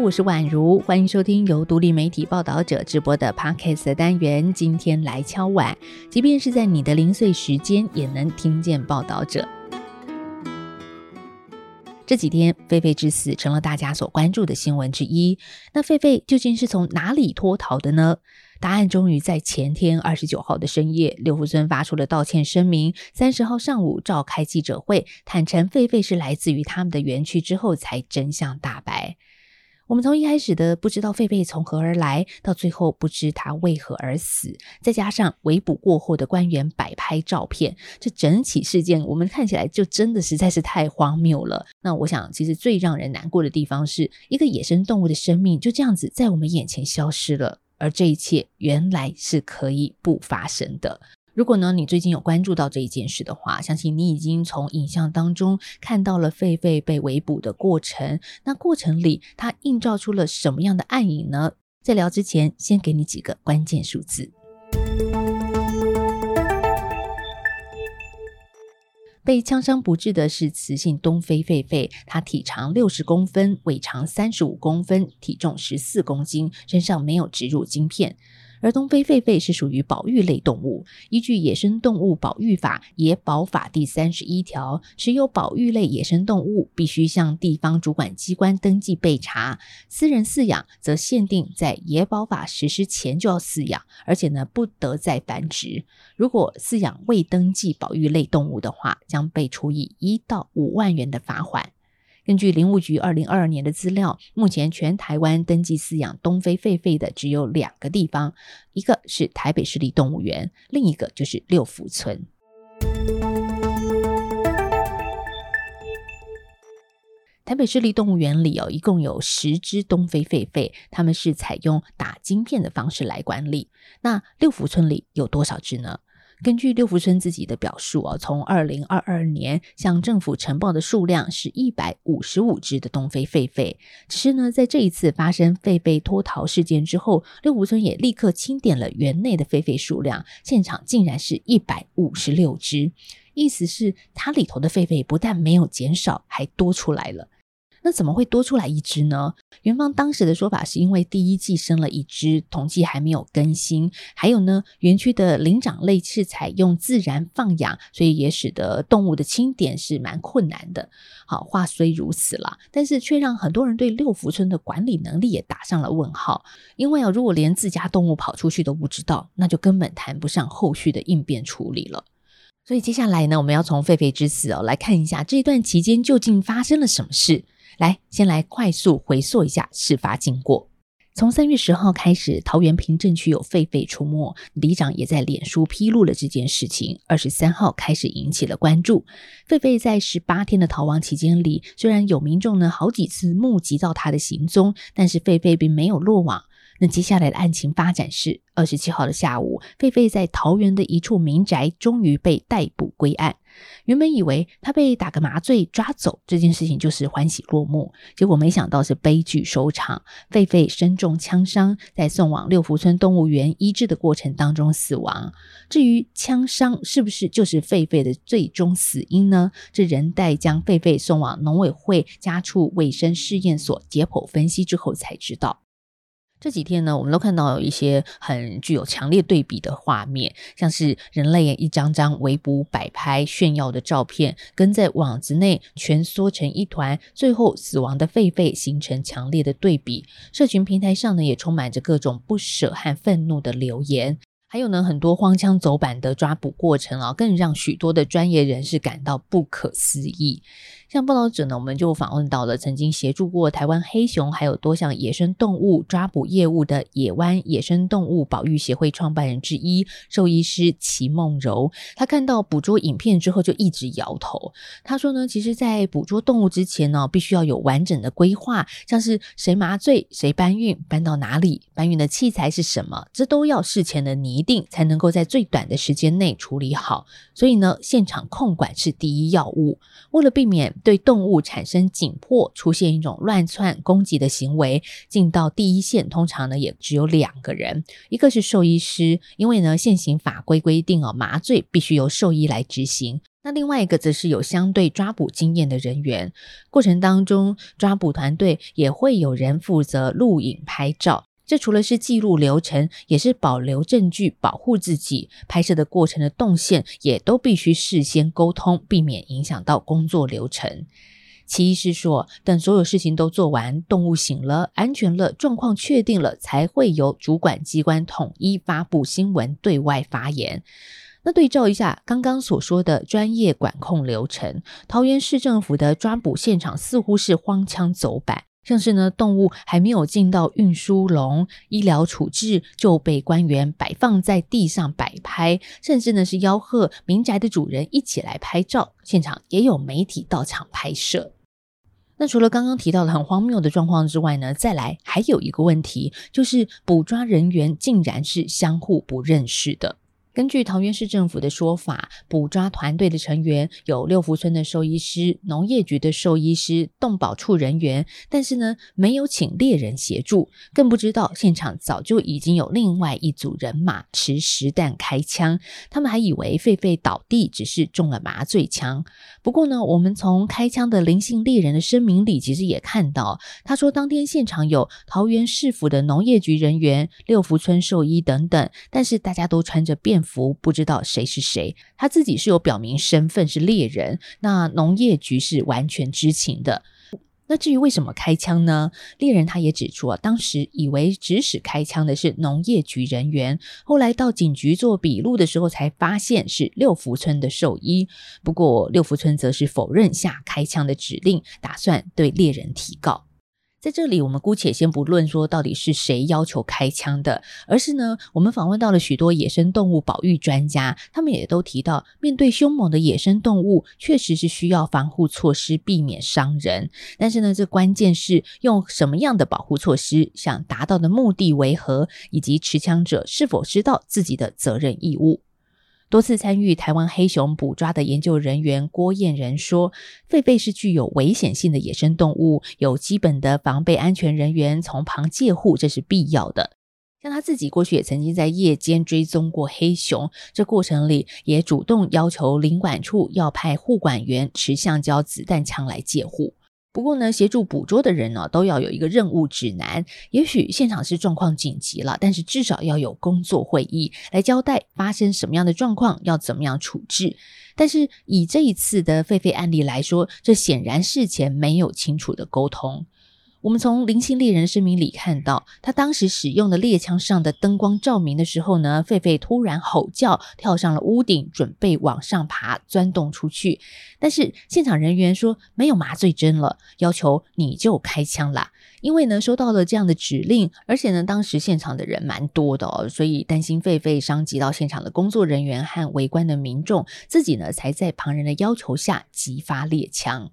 我是宛如，欢迎收听由独立媒体报道者直播的 Podcast 单元。今天来敲碗，即便是在你的零碎时间，也能听见报道者。这几天，狒狒之死成了大家所关注的新闻之一。那狒狒究竟是从哪里脱逃的呢？答案终于在前天二十九号的深夜，刘福村发出了道歉声明。三十号上午召开记者会，坦承狒狒是来自于他们的园区之后，才真相大白。我们从一开始的不知道狒狒从何而来，到最后不知他为何而死，再加上围捕过后的官员摆拍照片，这整起事件我们看起来就真的实在是太荒谬了。那我想，其实最让人难过的地方是一个野生动物的生命就这样子在我们眼前消失了。而这一切原来是可以不发生的。如果呢，你最近有关注到这一件事的话，相信你已经从影像当中看到了狒狒被围捕的过程。那过程里，它映照出了什么样的暗影呢？在聊之前，先给你几个关键数字。被枪伤不治的是雌性东非狒狒，它体长六十公分，尾长三十五公分，体重十四公斤，身上没有植入晶片。而东非狒狒是属于保育类动物，依据《野生动物保育法》（野保法）第三十一条，持有保育类野生动物必须向地方主管机关登记备查。私人饲养则限定在野保法实施前就要饲养，而且呢不得再繁殖。如果饲养未登记保育类动物的话，将被处以一到五万元的罚款。根据林务局二零二二年的资料，目前全台湾登记饲养东非狒狒的只有两个地方，一个是台北市立动物园，另一个就是六福村。台北市立动物园里哦，一共有十只东非狒狒，他们是采用打晶片的方式来管理。那六福村里有多少只呢？根据六福村自己的表述啊，从二零二二年向政府呈报的数量是一百五十五只的东非狒狒，只是呢，在这一次发生狒狒脱逃事件之后，六福村也立刻清点了园内的狒狒数量，现场竟然是一百五十六只，意思是它里头的狒狒不但没有减少，还多出来了。那怎么会多出来一只呢？园方当时的说法是因为第一季生了一只，统计还没有更新。还有呢，园区的灵长类是采用自然放养，所以也使得动物的清点是蛮困难的。好，话虽如此啦，但是却让很多人对六福村的管理能力也打上了问号。因为啊，如果连自家动物跑出去都不知道，那就根本谈不上后续的应变处理了。所以接下来呢，我们要从狒狒之死哦来看一下这一段期间究竟发生了什么事。来，先来快速回溯一下事发经过。从三月十号开始，桃园平镇区有狒狒出没，里长也在脸书披露了这件事情。二十三号开始引起了关注。狒狒在十八天的逃亡期间里，虽然有民众呢好几次目击到它的行踪，但是狒狒并没有落网。那接下来的案情发展是，二十七号的下午，狒狒在桃园的一处民宅终于被逮捕归案。原本以为他被打个麻醉抓走，这件事情就是欢喜落幕，结果没想到是悲剧收场。狒狒身中枪伤，在送往六福村动物园医治的过程当中死亡。至于枪伤是不是就是狒狒的最终死因呢？这仍待将狒狒送往农委会家畜卫生试验所解剖分析之后才知道。这几天呢，我们都看到有一些很具有强烈对比的画面，像是人类一张张围捕、摆拍、炫耀的照片，跟在网子内蜷缩成一团，最后死亡的狒狒形成强烈的对比。社群平台上呢，也充满着各种不舍和愤怒的留言。还有呢，很多荒腔走板的抓捕过程啊，更让许多的专业人士感到不可思议。像报道者呢，我们就访问到了曾经协助过台湾黑熊还有多项野生动物抓捕业务的野湾野生动物保育协会创办人之一兽医师齐梦柔。他看到捕捉影片之后，就一直摇头。他说呢，其实，在捕捉动物之前呢，必须要有完整的规划，像是谁麻醉、谁搬运、搬到哪里、搬运的器材是什么，这都要事前的拟定，才能够在最短的时间内处理好。所以呢，现场控管是第一要务。为了避免对动物产生紧迫，出现一种乱窜攻击的行为，进到第一线通常呢也只有两个人，一个是兽医师，因为呢现行法规规定哦，麻醉必须由兽医来执行，那另外一个则是有相对抓捕经验的人员，过程当中抓捕团队也会有人负责录影拍照。这除了是记录流程，也是保留证据，保护自己。拍摄的过程的动线也都必须事先沟通，避免影响到工作流程。其一是说，等所有事情都做完，动物醒了、安全了、状况确定了，才会由主管机关统一发布新闻，对外发言。那对照一下刚刚所说的专业管控流程，桃园市政府的抓捕现场似乎是荒腔走板。像是呢，动物还没有进到运输笼，医疗处置就被官员摆放在地上摆拍，甚至呢是吆喝民宅的主人一起来拍照，现场也有媒体到场拍摄。那除了刚刚提到的很荒谬的状况之外呢，再来还有一个问题，就是捕抓人员竟然是相互不认识的。根据桃园市政府的说法，捕抓团队的成员有六福村的兽医师、农业局的兽医师、动保处人员，但是呢，没有请猎人协助，更不知道现场早就已经有另外一组人马持实弹开枪，他们还以为狒狒倒地只是中了麻醉枪。不过呢，我们从开枪的灵性猎人的声明里，其实也看到，他说当天现场有桃园市府的农业局人员、六福村兽医等等，但是大家都穿着便服，福不知道谁是谁。他自己是有表明身份是猎人，那农业局是完全知情的。那至于为什么开枪呢？猎人他也指出啊，当时以为指使开枪的是农业局人员，后来到警局做笔录的时候才发现是六福村的兽医。不过六福村则是否认下开枪的指令，打算对猎人提告。在这里，我们姑且先不论说到底是谁要求开枪的，而是呢，我们访问到了许多野生动物保育专家，他们也都提到，面对凶猛的野生动物，确实是需要防护措施，避免伤人。但是呢，这关键是用什么样的保护措施，想达到的目的为何，以及持枪者是否知道自己的责任义务。多次参与台湾黑熊捕抓的研究人员郭彦仁说：“狒狒是具有危险性的野生动物，有基本的防备安全人员从旁戒护，这是必要的。像他自己过去也曾经在夜间追踪过黑熊，这过程里也主动要求林管处要派护管员持橡胶子弹枪来戒护。”不过呢，协助捕捉的人呢，都要有一个任务指南。也许现场是状况紧急了，但是至少要有工作会议来交代发生什么样的状况，要怎么样处置。但是以这一次的狒狒案例来说，这显然事前没有清楚的沟通。我们从林姓猎人声明里看到，他当时使用的猎枪上的灯光照明的时候呢，狒狒突然吼叫，跳上了屋顶，准备往上爬，钻洞出去。但是现场人员说没有麻醉针了，要求你就开枪啦。因为呢收到了这样的指令，而且呢当时现场的人蛮多的哦，所以担心狒狒伤及到现场的工作人员和围观的民众，自己呢才在旁人的要求下击发猎枪。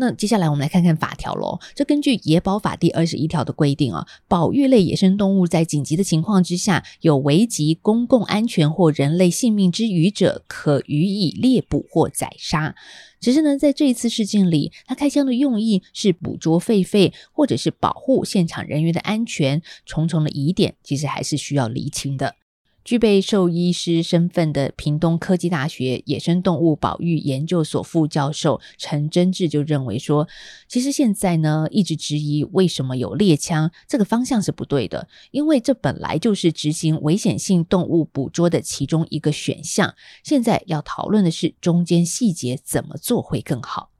那接下来我们来看看法条喽。这根据《野保法》第二十一条的规定啊，保育类野生动物在紧急的情况之下，有危及公共安全或人类性命之余者，可予以猎捕或宰杀。只是呢，在这一次事件里，他开枪的用意是捕捉狒狒，或者是保护现场人员的安全，重重的疑点，其实还是需要厘清的。具备兽医师身份的屏东科技大学野生动物保育研究所副教授陈真志就认为说，其实现在呢，一直质疑为什么有猎枪，这个方向是不对的，因为这本来就是执行危险性动物捕捉的其中一个选项。现在要讨论的是中间细节怎么做会更好。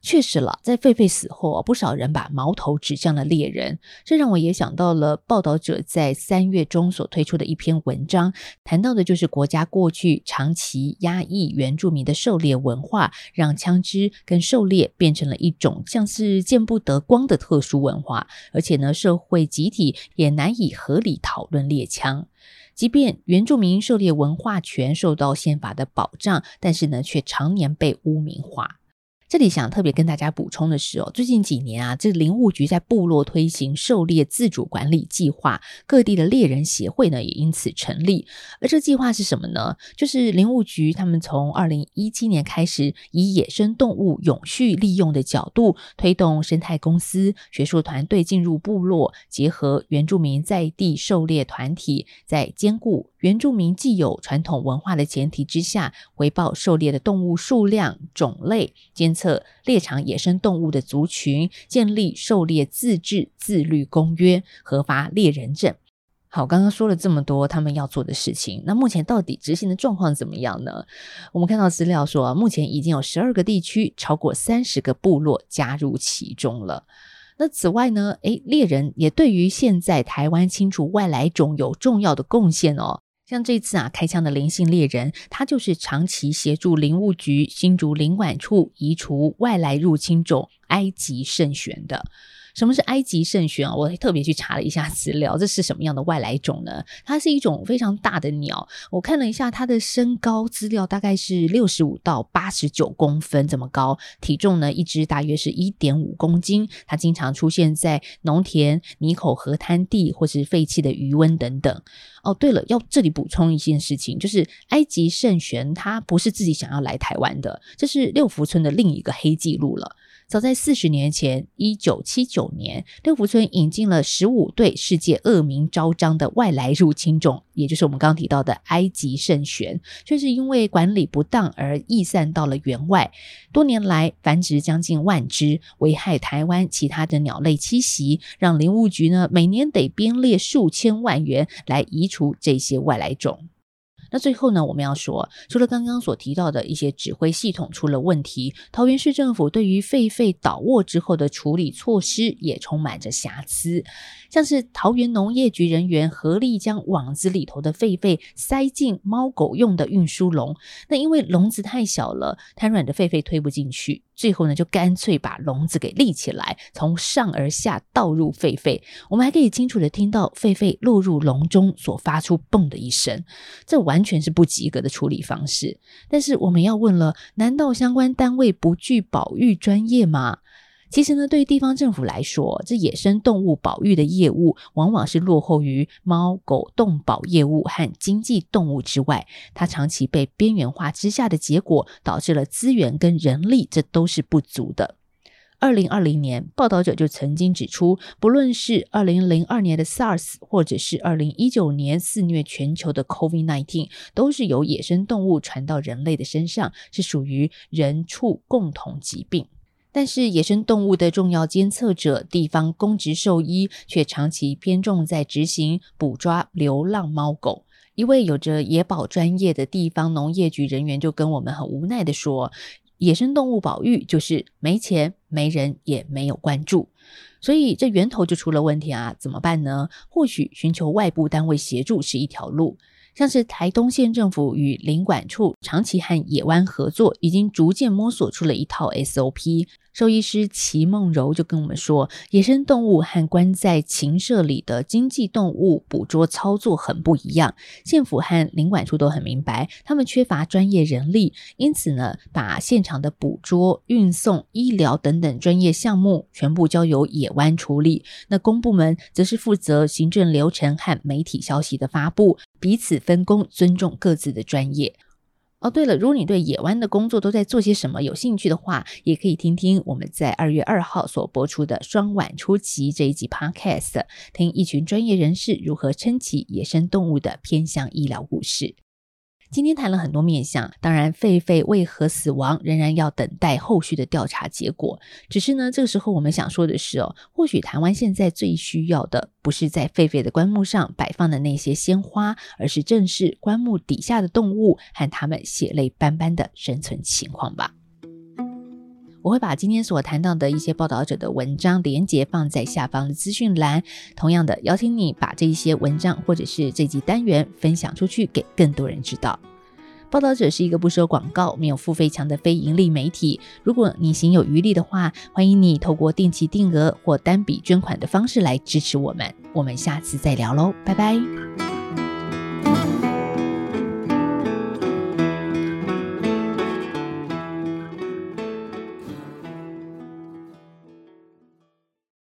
确实了，在狒狒死后，不少人把矛头指向了猎人，这让我也想到了报道者在三月中所推出的一篇文章，谈到的就是国家过去长期压抑原住民的狩猎文化，让枪支跟狩猎变成了一种像是见不得光的特殊文化，而且呢，社会集体也难以合理讨论猎枪，即便原住民狩猎文化权受到宪法的保障，但是呢，却常年被污名化。这里想特别跟大家补充的是哦，最近几年啊，这林务局在部落推行狩猎自主管理计划，各地的猎人协会呢也因此成立。而这计划是什么呢？就是林务局他们从二零一七年开始，以野生动物永续利用的角度，推动生态公司、学术团队进入部落，结合原住民在地狩猎团体，在兼顾原住民既有传统文化的前提之下，回报狩猎的动物数量、种类，监测猎场野生动物的族群，建立狩猎自治自律公约，核发猎人证。好，刚刚说了这么多他们要做的事情，那目前到底执行的状况怎么样呢？我们看到资料说，目前已经有十二个地区，超过三十个部落加入其中了。那此外呢，诶，猎人也对于现在台湾清除外来种有重要的贡献哦。像这次啊，开枪的灵性猎人，他就是长期协助林务局新竹林管处移除外来入侵种埃及圣䴉的。什么是埃及圣䴉啊？我特别去查了一下资料，这是什么样的外来种呢？它是一种非常大的鸟，我看了一下它的身高资料，大概是六十五到八十九公分这么高，体重呢，一只大约是一点五公斤。它经常出现在农田、泥口河滩地或是废弃的鱼塭等等。哦，对了，要这里补充一件事情，就是埃及圣䴉它不是自己想要来台湾的，这是六福村的另一个黑记录了。早在四十年前，一九七九年，六福村引进了十五对世界恶名昭彰的外来入侵种，也就是我们刚刚提到的埃及圣䴉，却是因为管理不当而逸散到了园外，多年来繁殖将近万只，危害台湾其他的鸟类栖息，让林务局呢每年得编列数千万元来移除这些外来种。那最后呢，我们要说，除了刚刚所提到的一些指挥系统出了问题，桃园市政府对于废废倒卧之后的处理措施也充满着瑕疵。像是桃园农业局人员合力将网子里头的狒狒塞进猫狗用的运输笼，那因为笼子太小了，瘫软的狒狒推不进去，最后呢就干脆把笼子给立起来，从上而下倒入狒狒。我们还可以清楚地听到狒狒落入笼中所发出“嘣”的一声，这完全是不及格的处理方式。但是我们要问了，难道相关单位不具保育专业吗？其实呢，对于地方政府来说，这野生动物保育的业务往往是落后于猫狗动保业务和经济动物之外，它长期被边缘化之下的结果，导致了资源跟人力这都是不足的。二零二零年，报道者就曾经指出，不论是二零零二年的 SARS，或者是二零一九年肆虐全球的 COVID-19，都是由野生动物传到人类的身上，是属于人畜共同疾病。但是野生动物的重要监测者地方公职兽医却长期偏重在执行捕抓流浪猫狗。一位有着野保专业的地方农业局人员就跟我们很无奈地说：“野生动物保育就是没钱、没人，也没有关注，所以这源头就出了问题啊！怎么办呢？或许寻求外部单位协助是一条路。”像是台东县政府与林管处长期和野湾合作，已经逐渐摸索出了一套 SOP。兽医师齐梦柔就跟我们说，野生动物和关在禽舍里的经济动物捕捉操作很不一样。县府和林管处都很明白，他们缺乏专业人力，因此呢，把现场的捕捉、运送、医疗等等专业项目全部交由野湾处理。那公部门则是负责行政流程和媒体消息的发布，彼此分工，尊重各自的专业。哦，对了，如果你对野湾的工作都在做些什么有兴趣的话，也可以听听我们在二月二号所播出的《双晚出奇》这一集 Podcast，听一群专业人士如何撑起野生动物的偏向医疗故事。今天谈了很多面相，当然，狒狒为何死亡仍然要等待后续的调查结果。只是呢，这个时候我们想说的是哦，或许台湾现在最需要的不是在狒狒的棺木上摆放的那些鲜花，而是正是棺木底下的动物和它们血泪斑斑的生存情况吧。我会把今天所谈到的一些报道者的文章连接放在下方的资讯栏。同样的，邀请你把这一些文章或者是这集单元分享出去，给更多人知道。报道者是一个不收广告、没有付费墙的非盈利媒体。如果你行有余力的话，欢迎你透过定期定额或单笔捐款的方式来支持我们。我们下次再聊喽，拜拜。